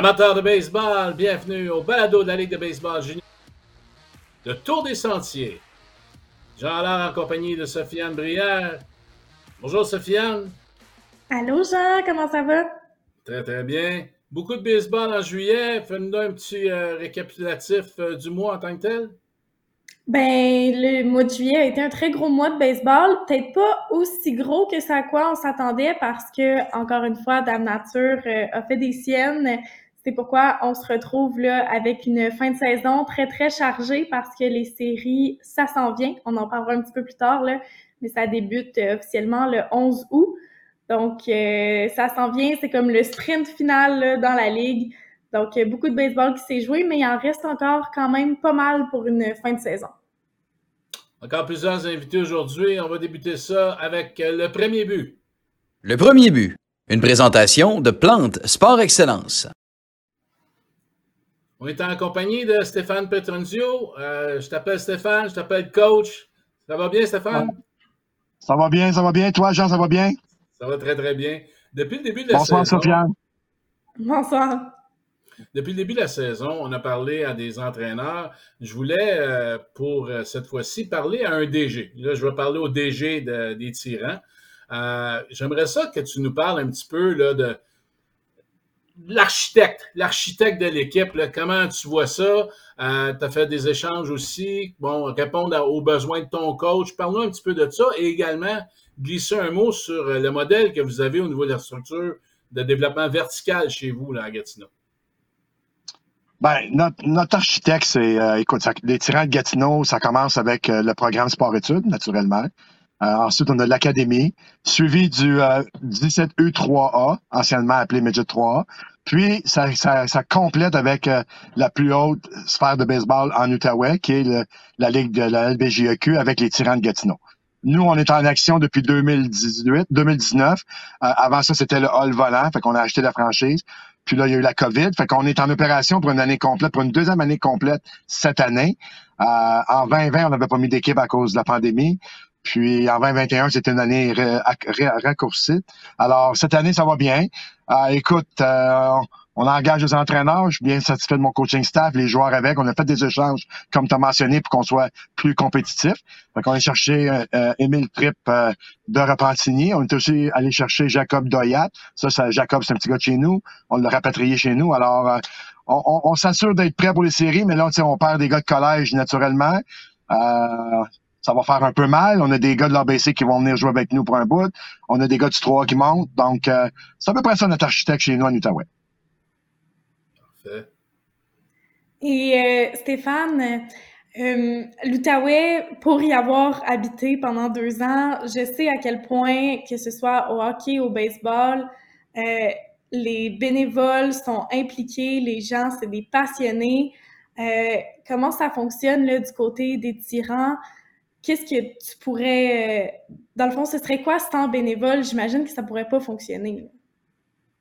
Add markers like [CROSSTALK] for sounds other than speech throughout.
Amateurs de baseball, bienvenue au balado de la Ligue de baseball junior. Le Tour des Sentiers. Jean Allard en compagnie de Sofiane Brière. Bonjour Sofiane. Allô Jean, comment ça va? Très très bien. Beaucoup de baseball en juillet. Fais-nous un petit euh, récapitulatif euh, du mois en tant que tel. Ben, le mois de juillet a été un très gros mois de baseball. Peut-être pas aussi gros que ça à quoi on s'attendait parce que, encore une fois, Dame Nature euh, a fait des siennes. C'est pourquoi on se retrouve là avec une fin de saison très, très chargée parce que les séries, ça s'en vient. On en parlera un petit peu plus tard, là, mais ça débute euh, officiellement le 11 août. Donc, euh, ça s'en vient. C'est comme le sprint final dans la ligue. Donc, beaucoup de baseball qui s'est joué, mais il en reste encore quand même pas mal pour une fin de saison. Encore plusieurs invités aujourd'hui. On va débuter ça avec euh, le premier but. Le premier but. Une présentation de Plante Sport Excellence. On est en compagnie de Stéphane Petronzio. Euh, je t'appelle Stéphane, je t'appelle coach. Ça va bien, Stéphane? Ça va bien, ça va bien. Toi, Jean, ça va bien? Ça va très, très bien. Depuis le début de la Bonsoir, saison. Sofiane. Bonsoir. Depuis le début de la saison, on a parlé à des entraîneurs. Je voulais, euh, pour euh, cette fois-ci, parler à un DG. Là, je vais parler au DG de- des tyrans. Euh, J'aimerais ça que tu nous parles un petit peu là, de l'architecte, l'architecte de l'équipe. Comment tu vois ça? tu as fait des échanges aussi? Bon, répondre aux besoins de ton coach. Parle-nous un petit peu de ça et également glisser un mot sur euh, le modèle que vous avez au niveau de la structure de développement vertical chez vous, là, à Gatineau. Ben, notre, notre architecte, c'est, euh, écoute, les tyrans de Gatineau, ça commence avec euh, le programme sport-études, naturellement. Euh, ensuite, on a l'académie, suivi du euh, 17U3A, anciennement appelé Midget 3A. Puis, ça, ça, ça complète avec euh, la plus haute sphère de baseball en Outaouais, qui est le- la Ligue de la LBJEQ avec les tyrans de Gatineau. Nous, on est en action depuis 2018, 2019. Euh, avant ça, c'était le hall volant, fait qu'on a acheté la franchise. Puis là, il y a eu la COVID. Fait qu'on est en opération pour une année complète, pour une deuxième année complète cette année. Euh, en 2020, on n'avait pas mis d'équipe à cause de la pandémie. Puis en 2021, c'était une année raccourcie. Alors, cette année, ça va bien. Euh, écoute, euh, on engage des entraîneurs. Je suis bien satisfait de mon coaching staff, les joueurs avec. On a fait des échanges, comme tu as mentionné, pour qu'on soit plus compétitif. Fait qu'on est cherché euh, euh, Émile Tripp euh, de Repentigny. On est aussi allé chercher Jacob Doyat. Ça, ça Jacob, c'est un petit gars de chez nous. On l'a rapatrié chez nous. Alors, euh, on, on- on s'assure d'être prêt pour les séries, mais là, on perd des gars de collège naturellement. Ça va faire un peu mal. On a des gars de l'ABC qui vont venir jouer avec nous pour un bout. On a des gars du 3 qui montent. Donc, euh, c'est à peu près ça notre architecte chez nous en Outaouais. Fait. Et euh, Stéphane, euh, l'Outaouais, pour y avoir habité pendant deux ans, je sais à quel point, que ce soit au hockey, au baseball, euh, les bénévoles sont impliqués, les gens, c'est des passionnés. Euh, comment ça fonctionne du côté des tyrans? Qu'est-ce que tu pourrais... euh, dans le fond, ce serait quoi sans bénévole? J'imagine que ça pourrait pas fonctionner.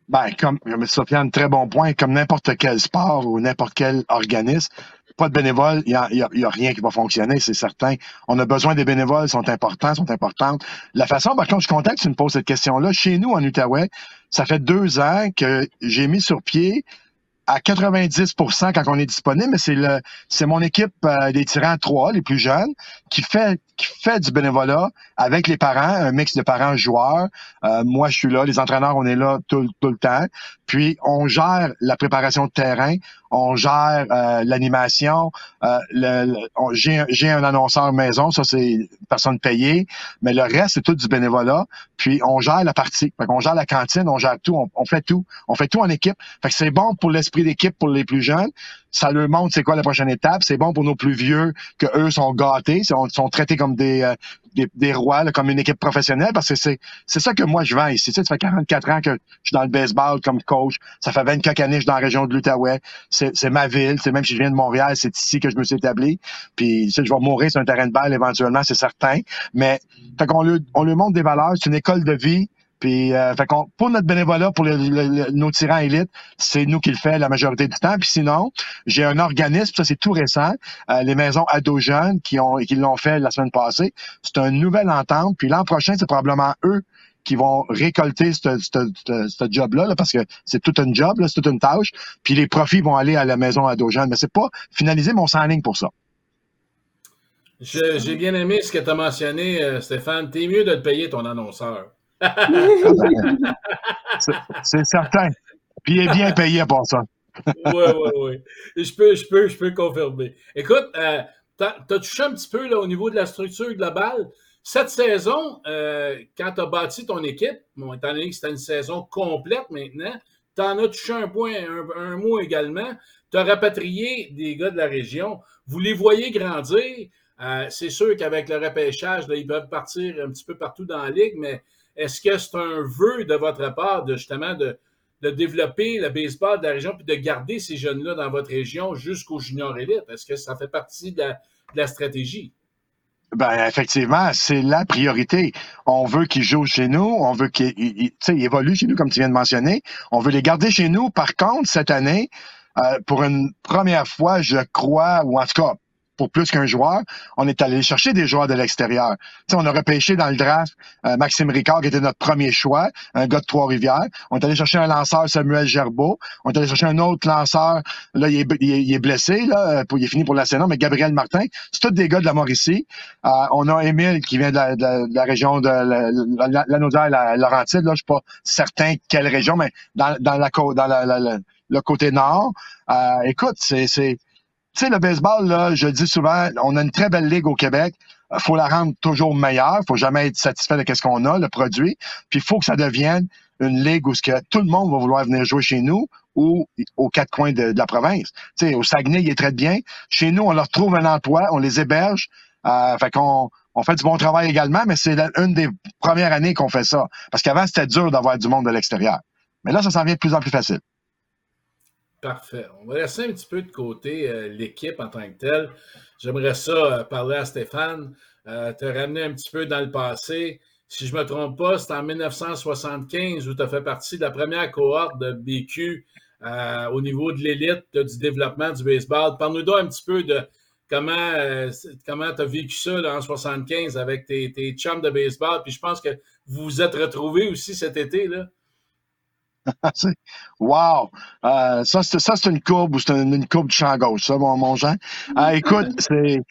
Ben, comme, comme Sofiane, très bon point. Comme n'importe quel sport ou n'importe quel organisme, pas de bénévoles, il n'y a, y a- rien qui va fonctionner, c'est certain. On a besoin des bénévoles, ils sont importants, sont importantes. La façon, par contre, je que tu me poses cette question-là. Chez nous, en Outaouais, ça fait deux ans que j'ai mis sur pied à 90% quand on est disponible, mais c'est le c'est mon équipe euh, des tirants 3 les plus jeunes qui fait qui fait du bénévolat avec les parents, un mix de parents joueurs. Euh, moi, je suis là, les entraîneurs, on est là tout, tout le temps. Puis on gère la préparation de terrain, on gère euh, l'animation. Euh, j'ai un- annonceur maison, ça c'est personne payée, mais le reste c'est tout du bénévolat. Puis on gère la partie, fait on gère la cantine, on gère tout, on, on fait tout, on fait tout en équipe. Fait que c'est bon pour l'esprit d'équipe pour les plus jeunes. Ça leur montre c'est quoi la prochaine étape. C'est bon pour nos plus vieux que eux sont gâtés, sont, sont traités comme des, euh, des, des rois, là, comme une équipe professionnelle, parce que c'est c'est ça que moi je vends ici. Tu sais, ça fait 44 ans que je suis dans le baseball comme coach. Ça fait 24 années que je suis dans la région de l'Outaouais. C'est c'est ma ville. C'est même si je viens de Montréal, c'est ici que je me suis établi. Puis tu sais, je vais mourir sur un terrain de balle éventuellement, c'est certain. Mais fait qu'on lui, on lui montre des valeurs. C'est une école de vie. Puis, euh, fait qu'on, pour notre bénévolat, pour le- le- le- nos tyrans élites, c'est nous qui le fait la majorité du temps. Puis sinon, j'ai un organisme, ça c'est tout récent, euh, les maisons ados jeunes qui ont qui l'ont fait la semaine passée. C'est une nouvelle entente. Puis l'an prochain, c'est probablement eux qui vont récolter ce job-là, parce que c'est tout un job, c'est toute une tâche. Puis les profits vont aller à la maison à Mais c'est pas finaliser mon signing pour ça. J'ai bien aimé ce que tu as mentionné, euh, Stéphane. T'es mieux de te payer ton annonceur. C'est certain. Puis il est bien payé pour ça. oui, oui, oui. Je peux, je peux, je peux confirmer. Écoute, euh, tu as, touché un petit peu au niveau de la structure globale. Cette saison, euh, quand tu as bâti ton équipe, bon, étant donné que c'était une saison complète maintenant, tu en as touché un point, un, mot également. Tu as rapatrié des gars de la région. Vous les voyez grandir. Euh, c'est sûr qu'avec le repêchage, ils peuvent partir un petit peu partout dans la ligue, mais est-ce que c'est un vœu de votre part de justement de, de développer le baseball de la région puis de garder ces jeunes-là dans votre région jusqu'au junior élite? Est-ce que ça fait partie de la, stratégie? Ben, effectivement, c'est la priorité. On veut qu'ils jouent chez nous, on veut qu'ils évoluent chez nous, comme tu viens de mentionner. On veut les garder chez nous. Par contre, cette année, euh, pour une première fois, je crois, ou en tout cas, pour plus qu'un joueur, on est allé chercher des joueurs de l'extérieur. on a repêché dans le draft euh, Maxime Ricard, qui était notre premier choix, un gars de Trois-Rivières. On est allé chercher un lanceur, Samuel Gerbeau. On est allé chercher un autre lanceur, là, il est, il est, blessé, là, pour, il est fini pour la saison, mais Gabriel Martin. C'est tous des gars de la Mauricie. Euh, on a Émile qui vient de la, de la, région de la, la, la, la Laurentide, là, je suis pas certain quelle région, mais dans, dans, la, dans le côté nord. Euh, écoute, c'est tu sais, le baseball, là, je dis souvent, on a une très belle ligue au Québec. Il faut la rendre toujours meilleure. faut jamais être satisfait de ce qu'on a, le produit. Puis il faut que ça devienne une ligue où tout le monde va vouloir venir jouer chez nous ou aux quatre coins de, la province. Tu sais, au Saguenay, ils très bien. Chez nous, on leur trouve un emploi, on les héberge. Euh, fait qu'on on fait du bon travail également, mais c'est une des premières années qu'on fait ça. Parce qu'avant, c'était dur d'avoir du monde de l'extérieur. Mais là, ça s'en vient de plus en plus facile. Parfait. On va laisser un petit peu de côté euh, l'équipe en tant que telle. J'aimerais ça euh, parler à Stéphane, euh, te ramener un petit peu dans le passé. Si je ne me trompe pas, c'est en 1975 où tu as fait partie de la première cohorte de BQ au niveau de l'élite du développement du baseball. Parle-nous donc un petit peu de comment comment tu as vécu ça en 1975 avec tes, tes chums de baseball. Puis je pense que vous vous êtes retrouvés aussi cet été. là. [LAUGHS] wow! Euh, ça, c'est une courbe ou c'est une, courbe de champ gauche, ça, mon, mon Jean. Euh, écoute, c'est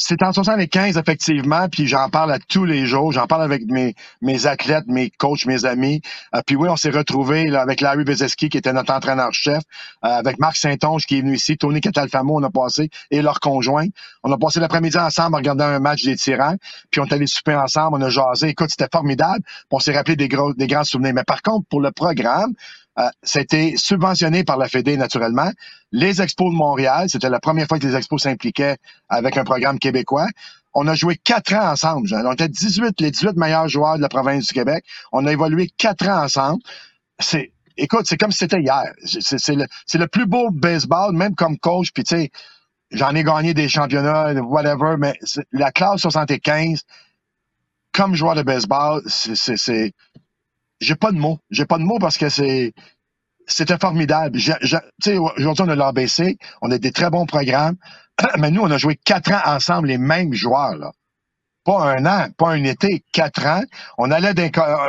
c'est en 75, effectivement, puis j'en parle à tous les jours. J'en parle avec mes, mes athlètes, mes coachs, mes amis. Euh, puis oui, on s'est retrouvés avec Larry Bezeski, qui était notre entraîneur-chef, euh, avec Marc Saint-Onge, qui est venu ici, Tony Catalfamo, on a passé, et leur conjoint. On a passé l'après-midi ensemble en regardant un match des tyrans, puis on est allé souper ensemble, on a jasé. Écoute, c'était formidable. on s'est rappelé des, gros, des grands souvenirs. Mais par contre, pour le programme, euh, c'était subventionné par la Fédé, naturellement. Les Expos de Montréal, c'était la première fois que les Expos s'impliquaient avec un programme québécois. On a joué quatre ans ensemble. On était 18, les 18 meilleurs joueurs de la province du Québec. On a évolué quatre ans ensemble. C'est, écoute, c'est comme si c'était hier. C'est le, le, plus beau baseball, même comme coach. Puis tu sais, j'en ai gagné des championnats, whatever, mais la classe 75, comme joueur de baseball, c'est j'ai pas de mots. J'ai pas de mots parce que c'est c'était formidable. Aujourd'hui, on a l'ABC, on a des très bons programmes, [CLEARS THROAT] mais nous, on a joué quatre ans ensemble, les mêmes joueurs, là. Pas un an, pas un été, quatre ans. On allait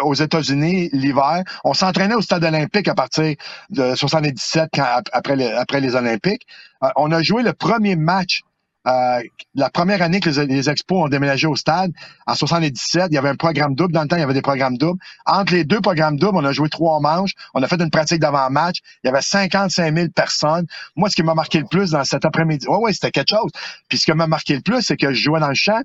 aux États-Unis l'hiver. On s'entraînait au stade olympique à partir de 77, après, les, après les Olympiques. Euh, on a joué le premier match euh, la première année que les, expos ont déménagé au stade, en 77, il y avait un programme double. Dans le temps, il y avait des programmes doubles. Entre les deux programmes doubles, on a joué trois manches. On a fait une pratique d'avant-match. Il y avait 55 000 personnes. Moi, ce qui m'a marqué le plus dans cet après-midi, ouais, ouais, c'était quelque chose. Puis ce qui m'a marqué le plus, c'est que je jouais dans le champ.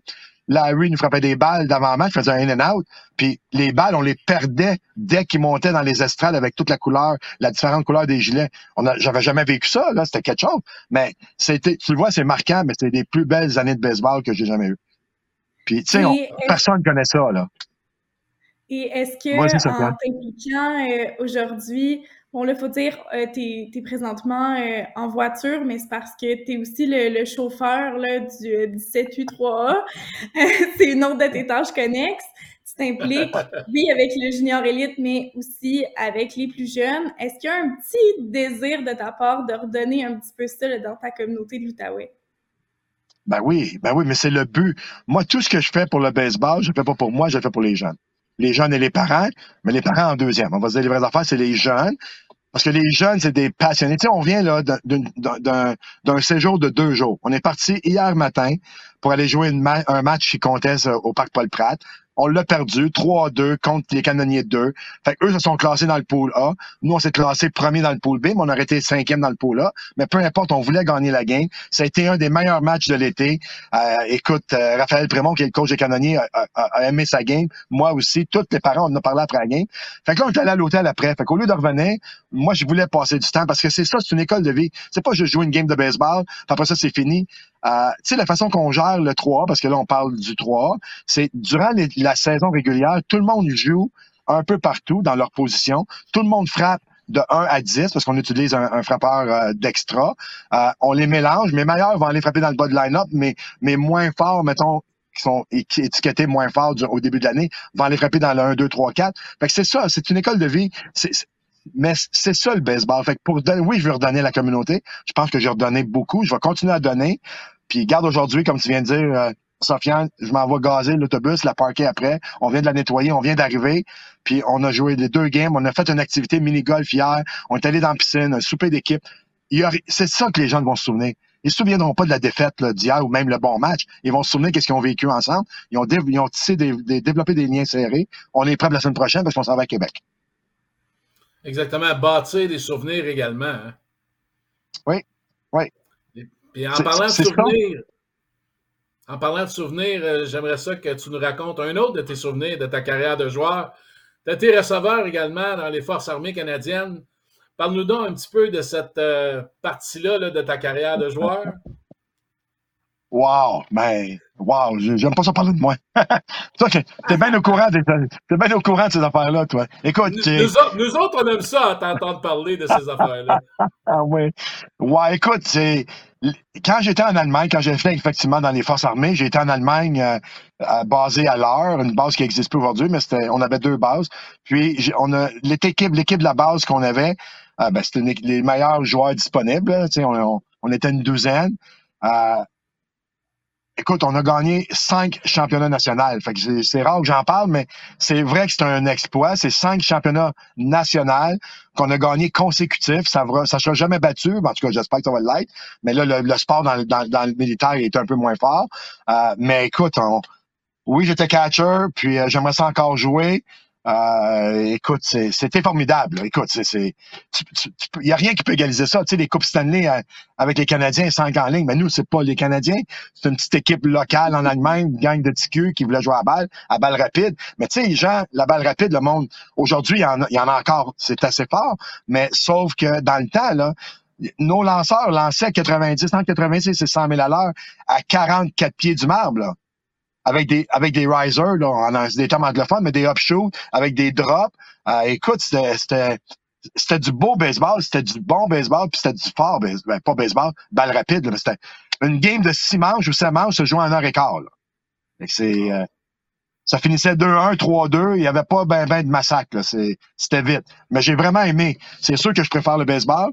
Larry nous frappait des balles d'avant-match, faisait un in and out, puis les balles, on les perdait dès qu'ils montaient dans les estrades avec toute la couleur, la différente couleur des gilets. On a, j'avais jamais vécu ça, là, c'était quelque chose. Mais c'était, tu le vois, c'est marquant, mais c'est des plus belles années de baseball que j'ai jamais eues. Puis, tu sais, personne ne connaît ça, là. Et est-ce que, en t'impliquant euh, aujourd'hui, Bon, là, il faut dire, euh, tu es, présentement euh, en voiture, mais c'est parce que tu es aussi le, chauffeur là, du 178 a [LAUGHS] c'est une autre de tes tâches connexes. Tu t'impliques, [LAUGHS] oui, avec le junior élite, mais aussi avec les plus jeunes. Est-ce qu'il y a un petit désir de ta part de redonner un petit peu ça dans ta communauté de l'Outaouais? Ben oui, ben oui, mais c'est le but. Moi, tout ce que je fais pour le baseball, je ne fais pas pour moi, je le fais pour les jeunes. les jeunes et les parents, mais les parents en deuxième. On va se dire les vraies affaires, c'est les jeunes. Parce que les jeunes, c'est des passionnés. Tu sais, on vient là d'un séjour de deux jours. On est parti hier matin pour aller jouer un match qui comptait au Parc Paul Pratt. On l'a perdu 3-2 contre les canonniers 2. Fait eux se sont classés dans le pool A. Nous, on s'est classé premier dans le pool B, mais on aurait été cinquième dans le pool A. Mais peu importe, on voulait gagner la game. Ça a été un des meilleurs matchs de l'été. Euh, écoute, euh, Raphaël Prémont, qui est le coach des canonniers, a, aimé sa game. Moi aussi. Tous les parents, on en a parlé après la game. Fait que là, on est allé à l'hôtel après. Fait qu'au lieu de revenir, moi, je voulais passer du temps parce que c'est ça, c'est une école de vie. C'est pas juste jouer une game de baseball, après ça, c'est fini. Euh, tu sais, la façon qu'on gère le 3, parce que là, on parle du 3, c'est durant la saison régulière, tout le monde joue un peu partout dans leur position. Tout le monde frappe de 1 à 10 parce qu'on utilise un, frappeur euh, d'extra. Euh, on les mélange. Mes meilleurs vont aller frapper dans le bas de line-up, mais, mais moins forts, mettons, qui sont étiquetés moins forts au début de l'année, vont aller frapper dans le 1, 2, 3, 4. Fait que c'est ça, c'est une école de vie. mais c'est ça le baseball. Fait que pour oui, je vais redonner à la communauté. Je pense que j'ai redonné beaucoup. Je vais continuer à donner. Puis garde aujourd'hui, comme tu viens de dire, euh, Sofiane, je m'en vais gazer l'autobus, la parquer après. On vient de la nettoyer, on vient d'arriver. Puis on a joué les deux games, on a fait une activité mini-golf hier, on est allé dans la piscine, un souper d'équipe. C'est ça que les gens vont se souvenir. Ils se souviendront pas de la défaite d'hier ou même le bon match. Ils vont se souvenir qu'est-ce qu'ils ont vécu ensemble. Ils ont, ils ont tissé des, développé des liens serrés. On est prêt la semaine prochaine parce qu'on s'en va à Québec. Exactement. Bâtir des souvenirs également. Hein. Oui, oui. Puis en parlant de souvenirs, en parlant de souvenirs, euh, j'aimerais ça que tu nous racontes un autre de tes souvenirs de ta carrière de joueur. Tu as été receveur également dans les Forces armées canadiennes. Parle-nous donc un petit peu de cette euh, partie-là de ta carrière de joueur. Wow, mais wow, j'aime pas ça parler de moi. [LAUGHS] toi, t'es bien au courant des, es bien au courant de ces affaires-là, toi. Écoute, nous, autres, on aime ça t'entendre parler de ces affaires-là. [LAUGHS] ah oui. Ouais, écoute, c'est quand j'étais en Allemagne, quand j'ai fait effectivement dans les forces armées, j'étais en Allemagne euh, basé à l'heure, une base qui n'existe plus aujourd'hui, mais c'était, on avait deux bases. Puis on a l'équipe, l'équipe de la base qu'on avait, euh, ben, c'était les meilleurs joueurs disponibles. On, on, était une douzaine. Écoute, on a gagné cinq championnats nationaux. Fait que c'est rare que j'en parle, mais c'est vrai que c'est un exploit. C'est cinq championnats nationaux qu'on a gagnés consécutifs. Ça ne sera jamais battu. En tout cas, j'espère que ça va l'être. Mais là, le, sport dans, le militaire est un peu moins fort. Euh, mais écoute, oui, j'étais catcher, puis euh, j'aimerais ça encore jouer. Euh, écoute, c'était formidable. Écoute, c'est, il n'y a rien qui peut égaliser ça. Tu sais, les Coupes Stanley euh, avec les Canadiens, 5 en ligne. Mais nous, c'est pas les Canadiens. C'est une petite équipe locale en Allemagne, une gang de TQ qui voulait jouer à balle, à balle rapide. Mais tu sais, les gens, la balle rapide, le monde, aujourd'hui, il y, en a, y en a encore. C'est assez fort. Mais sauf que dans le temps, là, nos lanceurs lançaient 90, 190 et 100 000 à l'heure à 44 pieds du marbre. Avec des avec des risers, là, en, des termes anglophones, mais des upshoots, avec des drops. Euh, écoute, c'était c'était du beau baseball, c'était du bon baseball, puis c'était du fort baseball, ben, pas baseball, balle rapide, mais c'était une game de six manches ou sept manches se joue en heure et quart. C'est, euh, ça finissait 2-1, 3-2, il n'y avait pas ben, ben de massacre, c'était vite. Mais j'ai vraiment aimé. C'est sûr que je préfère le baseball,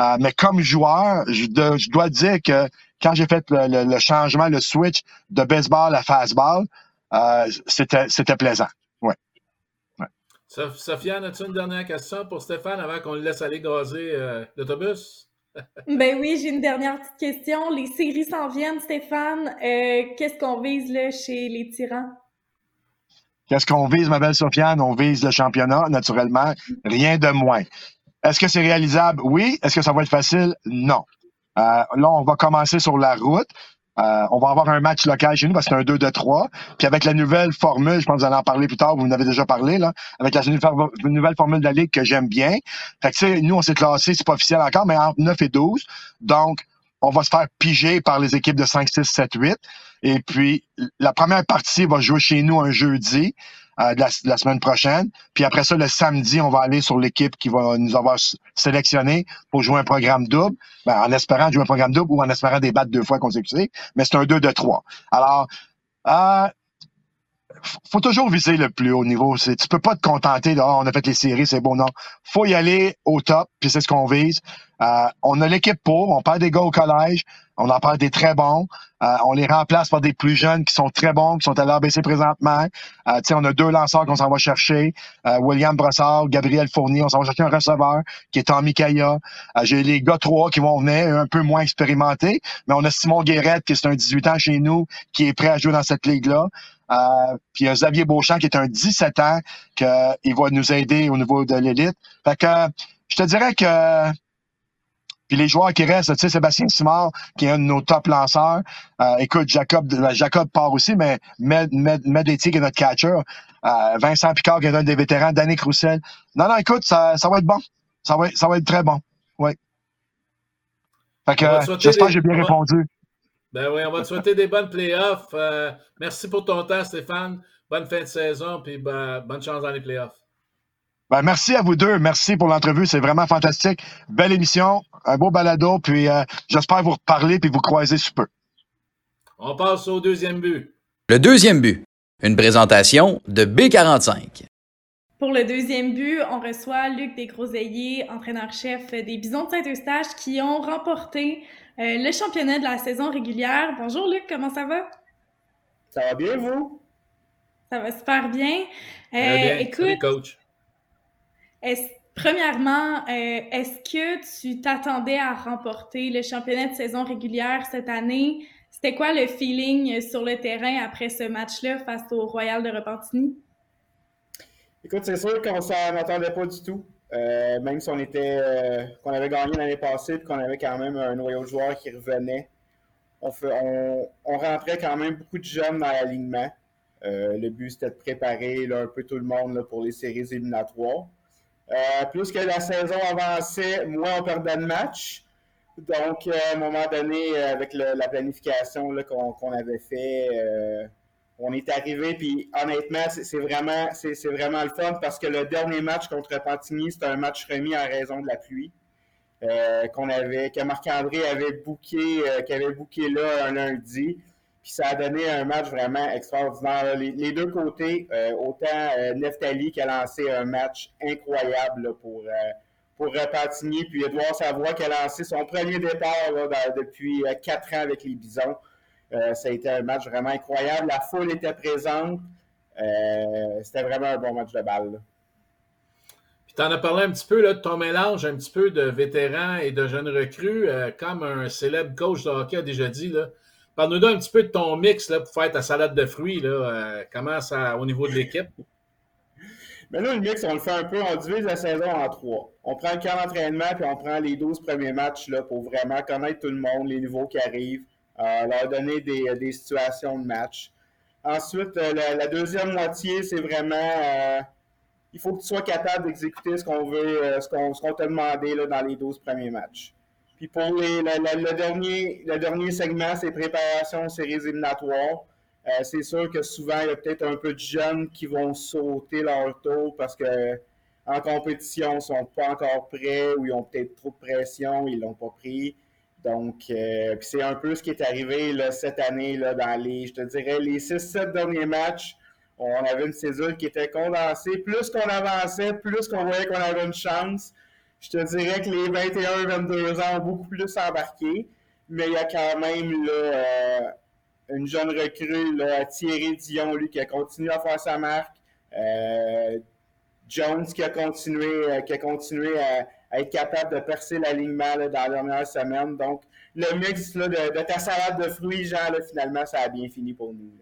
euh, mais comme joueur, je, je dois dire que quand j'ai fait le, changement, le switch de baseball à fastball, euh, c'était plaisant. Ouais. ouais. Sofiane, as-tu une dernière question pour Stéphane avant qu'on le laisse aller gazer euh, l'autobus? [LAUGHS] ben oui, j'ai une dernière petite question. Les séries s'en viennent, Stéphane. Euh, qu'est-ce qu'on vise là, chez les tyrans? Qu'est-ce qu'on vise, ma belle Sofiane? On vise le championnat, naturellement. Rien de moins. Est-ce que c'est réalisable? Oui. Est-ce que ça va être facile? Non. Euh, là, on va commencer sur la route. Euh, on va avoir un match local chez nous parce que c'est un 2 de 3. Puis avec la nouvelle formule, je pense que vous allez en parler plus tard, vous en avez déjà parlé, là, avec la nouvelle formule de la Ligue que j'aime bien. Fait que, tu sais, nous, on s'est classé, c'est pas officiel encore, mais entre 9 et 12. Donc, on va se faire piger par les équipes de 5, 6, 7, 8. Et puis, la première partie va jouer chez nous un jeudi. Euh, de, la, semaine prochaine. Puis après ça, le samedi, on va aller sur l'équipe qui va nous avoir sélectionné pour jouer un programme double, ben, en espérant jouer un programme double ou en espérant des battes deux fois consécutives, mais c'est un 2 de 3. Alors, euh, faut toujours viser le plus haut niveau. Tu peux pas te contenter de oh, on a fait les séries, c'est bon. Non. faut y aller au top, puis c'est ce qu'on vise. Euh, on a l'équipe pour, on parle des gars au collège, on en parle des très bons. Euh, on les remplace par des plus jeunes qui sont très bons, qui sont à l'ABC présentement. Euh, on a deux lanceurs qu'on s'en va chercher. Euh, William Brossard, Gabriel Fournier, on s'en va chercher un receveur qui est Tommy Kaya. J'ai les gars trois qui vont venir, un peu moins expérimentés. Mais on a Simon Guérette, qui est un 18 ans chez nous, qui est prêt à jouer dans cette ligue-là. Euh, puis il y a Xavier Beauchamp qui est un 17 ans, qu'il va nous aider au niveau de l'élite. Fait que je te dirais que puis les joueurs qui restent, tu sais, Sébastien Simard, qui est un de nos top lanceurs. Euh, écoute, Jacob, Jacob part aussi, mais Med, Med, qui est notre catcher. Euh, Vincent Picard, qui est un des vétérans. Danny Croussel. Non, non, écoute, ça, ça va être bon. Ça va, ça va être très bon. Oui. Fait que j'espère que j'ai bien répondu. Ben oui, on va te souhaiter des bonnes playoffs. Euh, merci pour ton temps, Stéphane. Bonne fin de saison, puis ben, bonne chance dans les playoffs. Ben, merci à vous deux. Merci pour l'entrevue. C'est vraiment fantastique. Belle émission, un beau balado. Puis euh, j'espère vous reparler puis vous croiser sous peu. On passe au deuxième but. Le deuxième but. Une présentation de B45. Pour le deuxième but, on reçoit Luc Desgroseilliers, entraîneur-chef des Bisons de Saint-Eustache, qui ont remporté euh, le championnat de la saison régulière. Bonjour Luc, comment ça va? Ça va bien, vous? Ça va super bien. Euh, bien. Écoute, coach. Est premièrement, euh, est-ce que tu t'attendais à remporter le championnat de saison régulière cette année? C'était quoi le feeling sur le terrain après ce match-là face au Royal de Repentigny? Écoute, c'est sûr qu'on s'en attendait pas du tout. Euh, même si on euh, avait gagné l'année passée et qu'on avait quand même un noyau de joueurs qui revenait, on, rentrait quand même beaucoup de jeunes dans l'alignement. le but, c'était de préparer un peu tout le monde pour les séries éliminatoires. Euh, plus que la saison avançait, moins on perdait de matchs. Donc, euh, à un moment donné, euh, avec la planification qu'on avait fait, on est arrivé. Puis, honnêtement, c'est vraiment, vraiment le fun parce que le dernier match contre Pantigny, c'était un match remis en raison de la pluie. qu'on avait, que Marc-André qui avait booké là un lundi. Puis ça a donné un match vraiment extraordinaire. Les, deux côtés, euh, autant euh, Neftali qui a lancé un match incroyable pour, euh, pour Repentigny, puis Edouard Savoie qui a lancé son premier départ depuis quatre ans avec les Bisons. Ça a été un match vraiment incroyable. La foule était présente. C'était vraiment un bon match de balle. Puis tu en as parlé un petit peu là, de ton mélange, un petit peu de vétérans et de jeunes recrues, comme un célèbre coach de hockey a déjà dit. Parle-nous un petit peu de ton mix là, pour faire ta salade de fruits. Là. Euh, comment ça, au niveau de l'équipe? Mais là, le mix, on le fait un peu, on divise la saison en trois. On prend le camp d'entraînement, puis on prend les 12 premiers matchs là, pour vraiment connaître tout le monde, les nouveaux qui arrivent, euh, leur donner des, situations de match. Ensuite, euh, la, deuxième moitié, c'est vraiment il faut que tu sois capable d'exécuter ce qu'on veut, ce qu'on t'a demandé là, dans les 12 premiers matchs. Puis pour le, dernier, le dernier segment, c'est préparation séries éliminatoires. Euh, c'est sûr que souvent, il y a peut-être un peu de jeunes qui vont sauter leur tour parce que en compétition, ils ne sont pas encore prêts ou ils ont peut-être trop de pression, ils ne l'ont pas pris. Donc, euh, c'est un peu ce qui est arrivé cette année dans les, je te dirais, les 6-7 derniers matchs. On avait une césure qui était condensée. Plus qu'on avançait, plus qu'on voyait qu'on avait une chance je te dirais que les 21-22 ans ont beaucoup plus embarqué, mais il y a quand même euh, une jeune recrue, Thierry Dion, lui, qui a continué à faire sa marque. Euh, Jones qui a continué, qui a continué à, être capable de percer l'alignement dans la dernière semaine. Donc, le mix de, de, ta salade de fruits, Jean, finalement, ça a bien fini pour nous.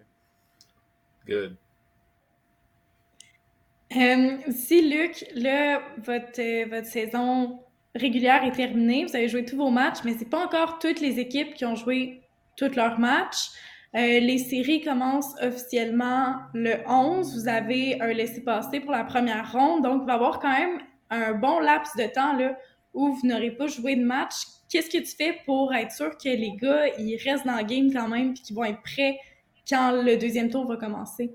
Good. Euh, si, Luc, là, votre, euh, votre saison régulière est terminée, vous avez joué tous vos matchs, mais c'est pas encore toutes les équipes qui ont joué tous leurs matchs. Euh, les séries commencent officiellement le 11. Vous avez un laissé-passer pour la première ronde, donc il va y avoir quand même un bon laps de temps là, où vous n'aurez pas joué de match. Qu'est-ce que tu fais pour être sûr que les gars ils restent dans le game quand même et qu'ils vont être prêts quand le deuxième tour va commencer?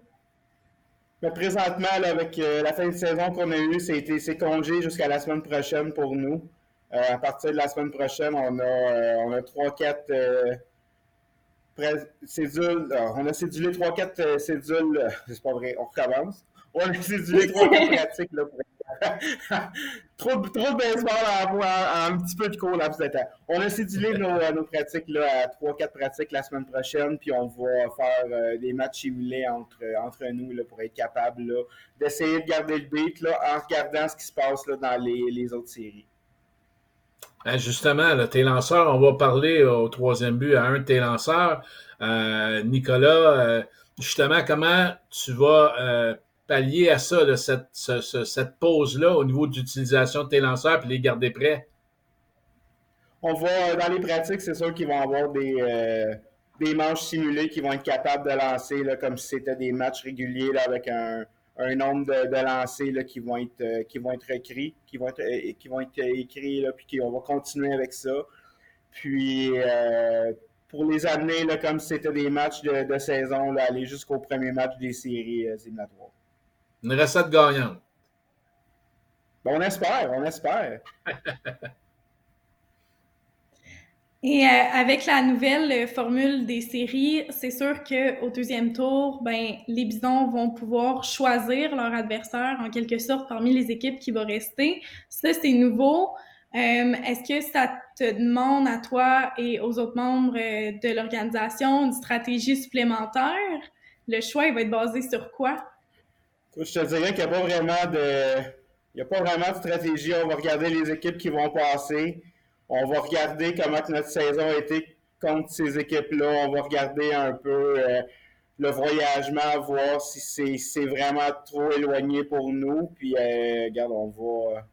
présentement, avec euh, la fin de saison qu'on a eue, c'est congé jusqu'à la semaine prochaine pour nous. Euh, à partir de la semaine prochaine, on a, euh, on a 3-4 cédules, on a cédulé 3-4 cédules, c'est pas vrai, on recommence. On a cédulé 3-4 pratiques là, [LAUGHS] trop, trop de baseball en, un petit peu de cours laps. On a cédulé nos, nos pratiques là, à 3-4 pratiques la semaine prochaine, puis on va faire euh, des matchs simulés entre, entre nous là, pour être capable d'essayer de garder le beat là, en regardant ce qui se passe là, dans les, les autres séries. Ben justement, tes lanceurs, on va parler au troisième but à un de tes lanceurs. Euh, Nicolas, euh, justement, comment tu vas pallier à ça, cette, pause-là au niveau d'utilisation de tes lanceurs et les garder prêts? On va, dans les pratiques, c'est sûr qu'ils vont avoir des, euh, des manches simulées qui vont être capables de lancer, comme si c'était des matchs réguliers avec un, nombre de, lancers qui, vont être, euh, qui vont être écrits, qui vont être, euh, qui écrits, puis on va continuer avec ça. Puis, pour les amener comme si c'était des matchs de, saison, aller jusqu'au premier match des séries éliminatoires. Une recette gagnante. on espère, on espère. [LAUGHS] Et euh, avec la nouvelle euh, formule des séries, c'est sûr qu'au deuxième tour, ben, les Bisons vont pouvoir choisir leur adversaire en quelque sorte parmi les équipes qui vont rester. Ça, c'est nouveau. Euh, est-ce que ça te demande à toi et aux autres membres de l'organisation une stratégie supplémentaire? Le choix, il va être basé sur quoi? Je te dirais qu'il n'y a pas vraiment de. Il a pas vraiment de stratégie. On va regarder les équipes qui vont passer. On va regarder comment notre saison a été contre ces équipes-là. On va regarder un peu euh, le voyagement, voir si c'est vraiment trop éloigné pour nous. Puis, euh, regarde, on va,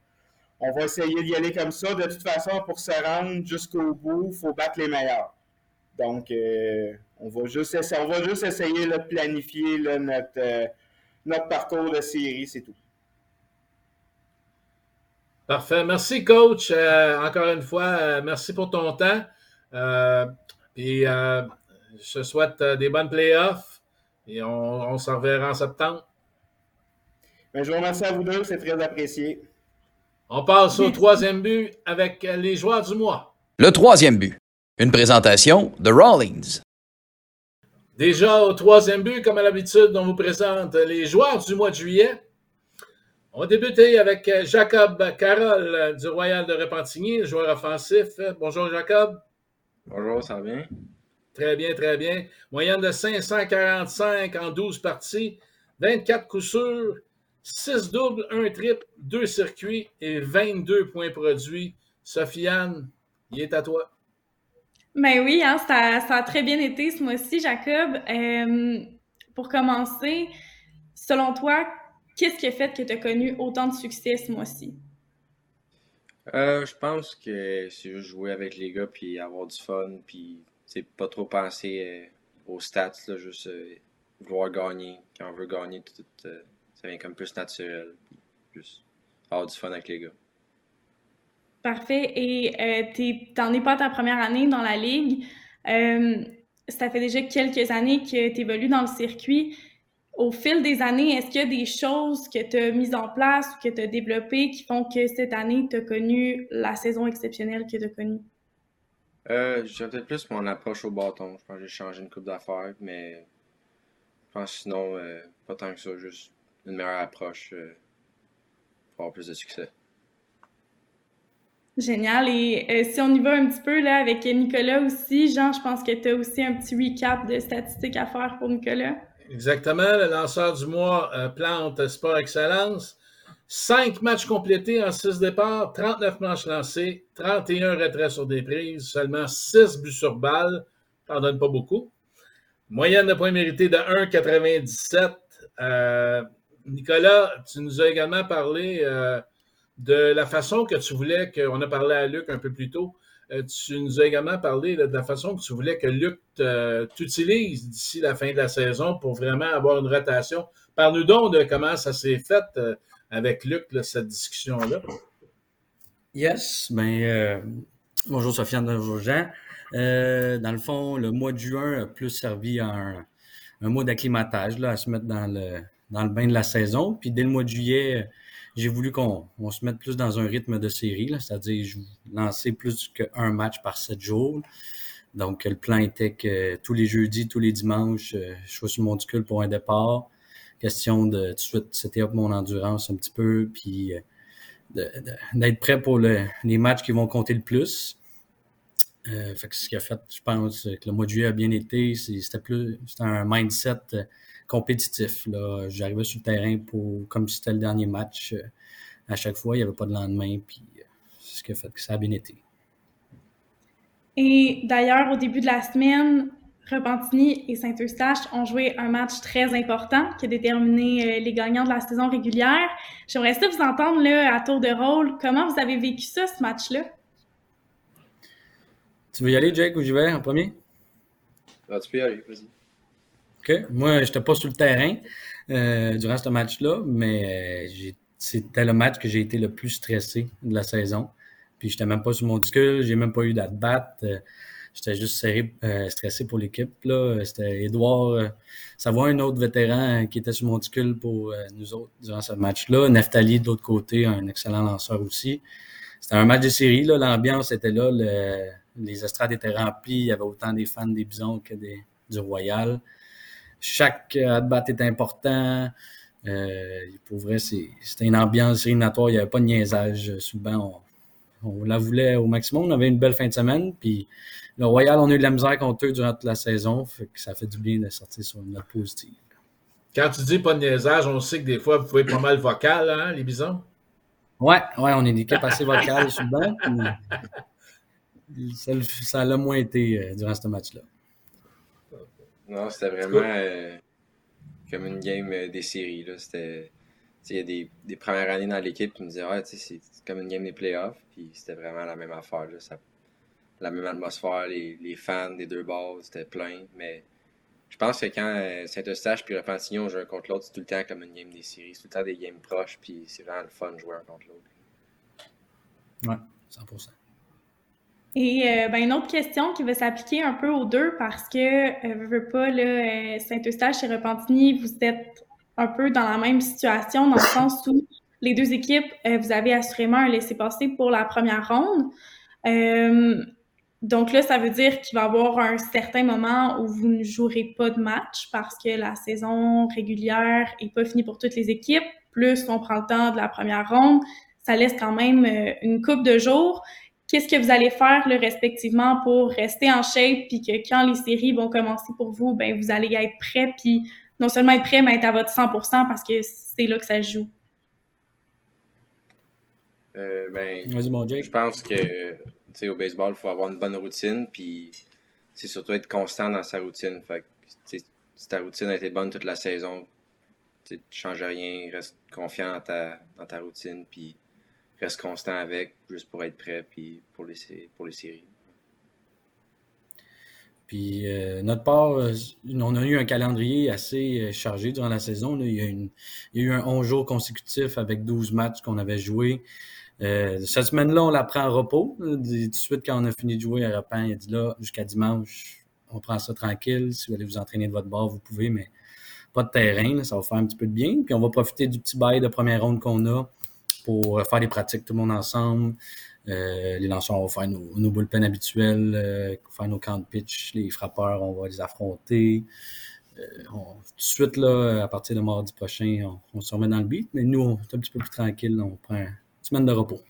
on va essayer d'y aller comme ça. De toute façon, pour se rendre jusqu'au bout, il faut battre les meilleurs. Donc, euh, on, va juste essayer, on va juste essayer de planifier notre notre parcours de série, c'est tout. Parfait. Merci, coach. Euh, encore une fois, euh, merci pour ton temps. Euh, et je te souhaite des bonnes playoffs et on, s'en reverra en septembre. Ben, je vous remercie à vous deux, c'est très apprécié. On passe au troisième but avec les joueurs du mois. Le troisième but. Une présentation de Rawlings. Déjà au troisième but, comme à l'habitude, on vous présente les joueurs du mois de juillet. On va débuter avec Jacob Carole du Royal de Repentigny, joueur offensif. Bonjour Jacob. Bonjour, ça va bien? Très bien, très bien. Moyenne de 545 en 12 parties, 24 coups sûrs, 6 doubles, 1 triple, 2 circuits et 22 points produits. Sofiane, il est à toi. Ben oui, hein, ça, a très bien été ce mois-ci, Jacob. Euh, pour commencer, selon toi, qu'est-ce qui a fait que tu as connu autant de succès ce mois-ci? Euh, je pense que c'est juste jouer avec les gars puis avoir du fun puis c'est pas trop penser euh, aux stats juste vouloir gagner quand on veut gagner tout, ça vient comme plus naturel juste avoir du fun avec les gars Parfait. Et euh, tu n'en es pas ta première année dans la Ligue. Euh, ça fait déjà quelques années que tu évolues dans le circuit. Au fil des années, est-ce qu'il y a des choses que tu as mises en place ou que tu as développées qui font que cette année, tu as connu la saison exceptionnelle que tu as connue? Euh, J'ai peut-être plus mon approche au bâton. Je pense que j'ai changé une coupe d'affaires, mais je pense sinon, euh, pas tant que ça, juste une meilleure approche pour avoir plus de succès. Génial. Et euh, si on y va un petit peu là avec Nicolas aussi, Jean, je pense que tu as aussi un petit recap de statistiques à faire pour Nicolas. Exactement. Le lanceur du mois, euh, Plante Sport Excellence. Cinq matchs complétés en six départs, 39 manches lancées, 31 retraits sur des prises, seulement 6 buts sur balle. T'en donne pas beaucoup. Moyenne de points mérités de 1,97. Euh, Nicolas, tu nous as également parlé de la façon que tu voulais, qu'on a parlé à Luc un peu plus tôt, euh, tu nous as également parlé de la façon que tu voulais que Luc t'utilise d'ici la fin de la saison pour vraiment avoir une rotation. Parle-nous donc de comment ça s'est fait euh, avec Luc, cette discussion-là. Yes, ben euh, bonjour Sofiane, bonjour Jean. dans le fond, le mois de juin a plus servi à un, un mois d'acclimatage, à se mettre dans le, dans le bain de la saison. Puis dès le mois de juillet, j'ai voulu qu'on se mette plus dans un rythme de série, c'est-à-dire lancer plus qu'un match par sept jours. Donc, le plan était que tous les jeudis, tous les dimanches, je sois sur monticule pour un départ. Question de tout de suite c'était up mon endurance un petit peu, puis d'être prêt pour les matchs qui vont compter le plus. Euh, fait que ce qui a fait, je pense, que le mois de juillet a bien été, c'était plus c'était un mindset euh, compétitif. Là. J'arrivais sur le terrain pour comme si c'était le dernier match euh, à chaque fois, il n'y avait pas de lendemain, puis c'est ce qui a fait que ça a bien été. Et d'ailleurs, au début de la semaine, Repentigny et Saint-Eustache ont joué un match très important qui a déterminé les gagnants de la saison régulière. J'aimerais ça vous entendre là, à tour de rôle. Comment vous avez vécu ça, ce match-là? Tu veux y aller, Jake, ou j'y vais en premier? Ah, tu peux y aller, vas-y. Moi, je n'étais pas sur le terrain euh, durant ce match-là, mais euh, c'était le match que j'ai été le plus stressé de la saison. Puis, je n'étais même pas sur mon disque, j'ai même pas eu d'at-bat. Euh, j'étais juste serré, stressé pour l'équipe. C'était Edouard Savoie, un autre vétéran qui était sur mon disque pour nous autres durant ce match-là. Neftali, de l'autre côté, un excellent lanceur aussi. C'était un match de série. L'ambiance était là. Le, les estrades étaient remplies. Il y avait autant des fans des Bisons que des, du Royal. Chaque at-bat était important. Euh, pour vrai, c'était une ambiance éliminatoire. Il n'y avait pas de niaisage. Souvent, on, on, la voulait au maximum. On avait une belle fin de semaine. Puis le Royal, on a eu de la misère contre eux durant toute la saison. Fait que ça fait du bien de sortir sur une note positive. Quand tu dis pas de niaisage, on sait que des fois, vous pouvez être pas mal vocal, hein, les bisons? Ouais, ouais, on est une équipe assez vocale souvent [LAUGHS] ça, l'a moins été euh, durant ce match-là. Non, c'était vraiment euh, comme une game euh, des séries. C'était, il y a des, des, premières années dans l'équipe qui me disaient ouais, c'est comme une game des playoffs. Puis c'était vraiment la même affaire. Là. Ça, la même atmosphère, les, les fans des deux balles, c'était plein. Mais je pense que quand Saint-Eustache puis Repentigny ont joué un contre l'autre, c'est tout le temps comme une game des séries. C'est tout le temps des games proches. Puis c'est vraiment le fun de jouer un contre l'autre. Ouais, 100%. Et euh, ben, une autre question qui va s'appliquer un peu aux deux parce que, euh, veux pas, euh, Saint-Eustache et Repentigny, vous êtes un peu dans la même situation dans le sens où les deux équipes, euh, vous avez assurément un laissé-passer pour la première ronde. donc là, ça veut dire qu'il va y avoir un certain moment où vous ne jouerez pas de match parce que la saison régulière est pas finie pour toutes les équipes. Plus on prend le temps de la première ronde, ça laisse quand même une coupe de jours qu'est-ce que vous allez faire respectivement pour rester en shape, puis que quand les séries vont commencer pour vous, ben vous allez être prêt, puis non seulement être prêt, mais être à votre 100% parce que c'est là que ça joue. Euh, ben, je pense que au baseball, il faut avoir une bonne routine, puis c'est surtout être constant dans sa routine. Fait si ta routine a été bonne toute la saison, tu ne changes rien, reste confiant dans ta, dans ta routine, puis reste constant avec, juste pour être prêt puis pour les, pour les séries. Puis euh, notre part, euh, on a eu un calendrier assez euh, chargé durant la saison. Il, y a eu un 11 jours consécutifs avec 12 matchs qu'on avait joués. cette semaine-là, on la prend en repos. Tout de suite, quand on a fini de jouer à Rapin, il a dit là, jusqu'à dimanche, on prend ça tranquille. Si vous allez vous entraîner de votre bord, vous pouvez, mais pas de terrain. ça va faire un petit peu de bien. Puis on va profiter du petit bail de première ronde qu'on a pour euh, faire des pratiques tout le monde ensemble. Euh, les lanceurs, vont faire nos, nos habituels, euh, faire nos camps de pitch. Les frappeurs, on va les affronter. tout de suite, là, à partir de mardi prochain, on, se remet dans le beat. Mais nous, on est un petit peu plus tranquille. on prend une semaine de repos.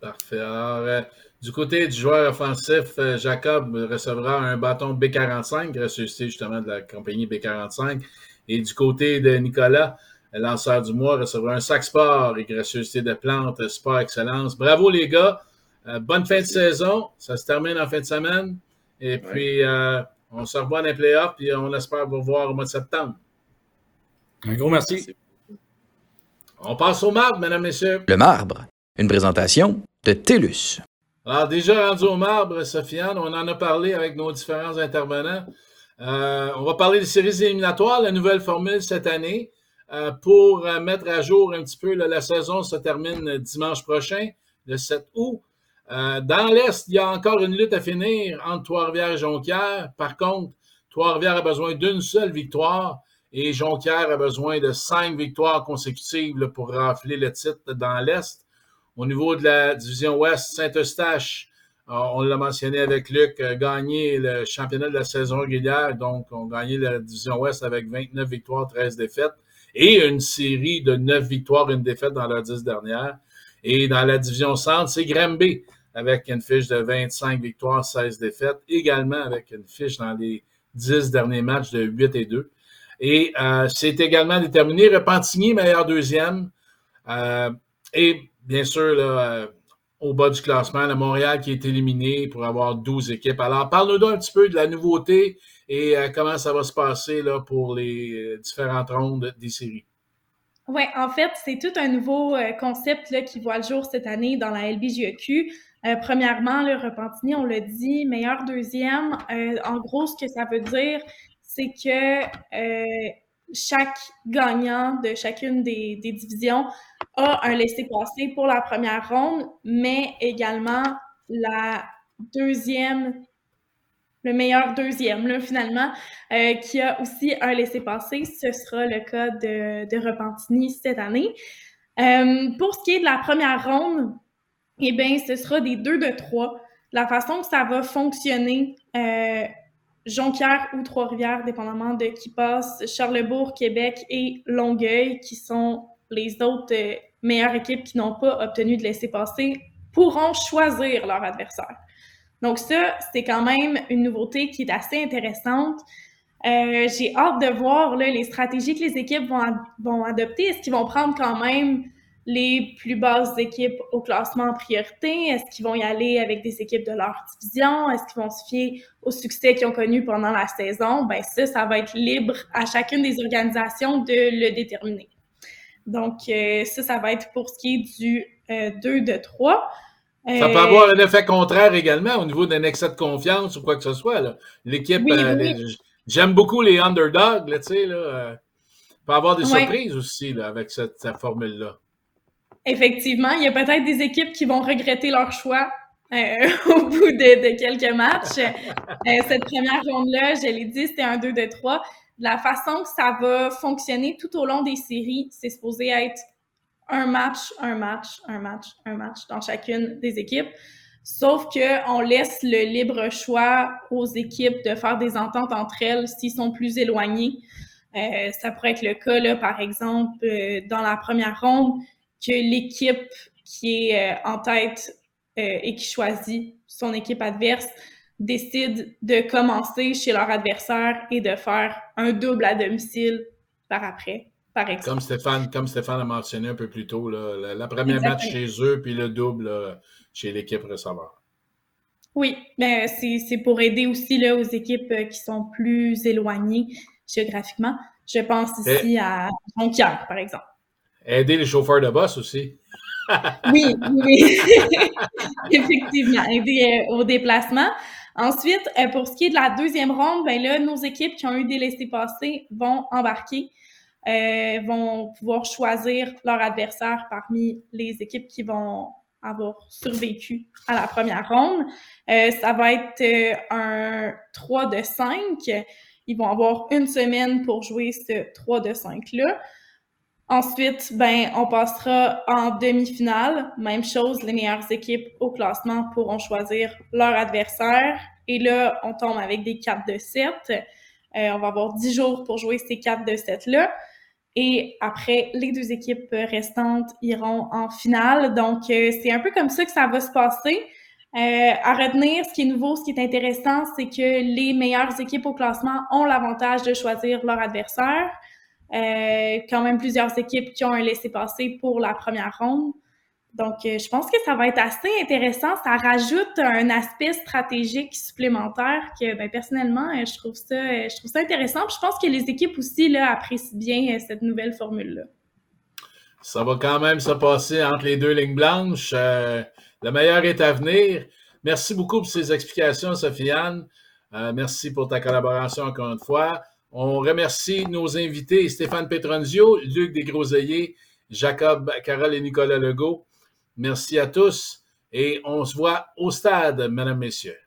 Parfait. Alors, du côté du joueur offensif, Jacob recevra un bâton B45, ressuscité justement de la compagnie B45. Et du côté de Nicolas, lanceur du mois, recevra un sac sport et gracieuseté de plantes, sport excellence. Bravo les gars. Euh, bonne fin de saison. Ça se termine en fin de semaine. Et puis, euh, on se revoit dans les playoffs et on espère vous voir au mois de septembre. Un gros merci. On passe au marbre, mesdames, messieurs. Le marbre, une présentation de TELUS. Alors, déjà rendu au marbre, Sofiane, on en a parlé avec nos différents intervenants. Euh, on va parler des séries éliminatoires, la nouvelle formule cette année. Euh, pour euh, mettre à jour un petit peu, la saison se termine dimanche prochain, le 7 août. Euh, dans l'Est, il y a encore une lutte à finir entre Trois-Rivières et Jonquière. Par contre, Trois-Rivières a besoin d'une seule victoire et Jonquière a besoin de cinq victoires consécutives pour rafler le titre dans l'Est. Au niveau de la division Ouest, Saint-Eustache on l'a mentionné avec Luc, gagné le championnat de la saison régulière, donc on a gagné la division Ouest avec 29 victoires, 13 défaites et une série de 9 victoires, une défaite dans leurs 10 dernières. Et dans la division centre, c'est Granby avec une fiche de 25 victoires, 16 défaites, également avec une fiche dans les 10 derniers matchs de 8 et 2. Et euh, c'est également déterminé Repentigny, meilleur deuxième. Euh, et bien sûr, euh, au bas du classement, le Montréal qui est éliminé pour avoir 12 équipes. Alors, parle-nous un petit peu de la nouveauté et comment ça va se passer là, pour les différentes rondes des séries? Oui, en fait, c'est tout un nouveau concept là, qui voit le jour cette année dans la LBJEQ. Euh, premièrement, le Repentigny, on l'a dit, meilleur deuxième. Euh, en gros, ce que ça veut dire, c'est que euh, chaque gagnant de chacune des, divisions a un laissé-passer pour la première ronde, mais également la deuxième, le meilleur deuxième, finalement, qui a aussi un laissé-passer. Ce sera le cas de, de Repentigny cette année. pour ce qui est de la première ronde, eh bien, ce sera des deux de trois. La façon que ça va fonctionner, euh, Jonquière ou Trois-Rivières, dépendamment de qui passe, Charlebourg, Québec et Longueuil, qui sont les autres euh, meilleures équipes qui n'ont pas obtenu de laisser-passer, pourront choisir leur adversaire. Donc ça, c'est quand même une nouveauté qui est assez intéressante. Euh, j'ai hâte de voir les stratégies que les équipes vont, adopter. Est-ce qu'ils vont prendre quand même les plus basses équipes au classement en priorité? Est-ce qu'ils vont y aller avec des équipes de leur division? Est-ce qu'ils vont se fier au succès qu'ils ont connu pendant la saison? Ben ça, ça va être libre à chacune des organisations de le déterminer. Donc, euh, ça, ça va être pour ce qui est du 2 euh, de 3. Ça peut avoir un effet contraire également au niveau d'un excès de confiance ou quoi que ce soit. L'équipe, euh, j'aime beaucoup les underdogs, tu sais, là. peut avoir des surprises aussi là, avec cette formule-là. Effectivement, il y a peut-être des équipes qui vont regretter leur choix euh, [LAUGHS] au bout de, quelques matchs. Euh, cette première ronde-là, je l'ai dit, c'était un 2 de 3. La façon que ça va fonctionner tout au long des séries, c'est supposé être un match, un match, un match, un match dans chacune des équipes. Sauf qu'on laisse le libre choix aux équipes de faire des ententes entre elles s'ils sont plus éloignés. Euh, ça pourrait être le cas, là, par exemple, dans la première ronde, que l'équipe qui est euh, en tête euh, et qui choisit son équipe adverse décide de commencer chez leur adversaire et de faire un double à domicile par après, par exemple. Comme Stéphane, comme Stéphane a mentionné un peu plus tôt, là, la, première match chez eux, puis le double chez l'équipe receveur. Oui, mais c'est pour aider aussi là, aux équipes euh, qui sont plus éloignées géographiquement. Je pense ici à Jonquière, par exemple. Aider les chauffeurs de bus aussi. [LAUGHS] oui, oui. [LAUGHS] Effectivement, aider euh, au déplacement. Ensuite, euh, pour ce qui est de la deuxième ronde, ben là, nos équipes qui ont eu des laissés-passer vont embarquer, euh, vont pouvoir choisir leur adversaire parmi les équipes qui vont avoir survécu à la première ronde. ça va être un 3 de 5. Ils vont avoir une semaine pour jouer ce 3 de 5-là. Ensuite, ben, on passera en demi-finale. Même chose, les meilleures équipes au classement pourront choisir leur adversaire. Et là, on tombe avec des 4 de 7. Euh, on va avoir 10 jours pour jouer ces 4 de 7-là. Et après, les deux équipes restantes iront en finale. Donc, euh, c'est un peu comme ça que ça va se passer. Euh, à retenir, ce qui est nouveau, ce qui est intéressant, c'est que les meilleures équipes au classement ont l'avantage de choisir leur adversaire. Euh, quand même plusieurs équipes qui ont un laissé-passer pour la première ronde. Donc, euh, je pense que ça va être assez intéressant. Ça rajoute un aspect stratégique supplémentaire que, ben, personnellement, euh, je trouve ça, je trouve ça intéressant. je pense que les équipes aussi là, apprécient bien cette nouvelle formule-là. Ça va quand même se passer entre les deux lignes blanches. le meilleur est à venir. Merci beaucoup pour ces explications, Sofiane. merci pour ta collaboration encore une fois. On remercie nos invités Stéphane Petronzio, Luc Desgroseilliers, Jacob Carole et Nicolas Legault. Merci à tous et on se voit au stade, mesdames, messieurs.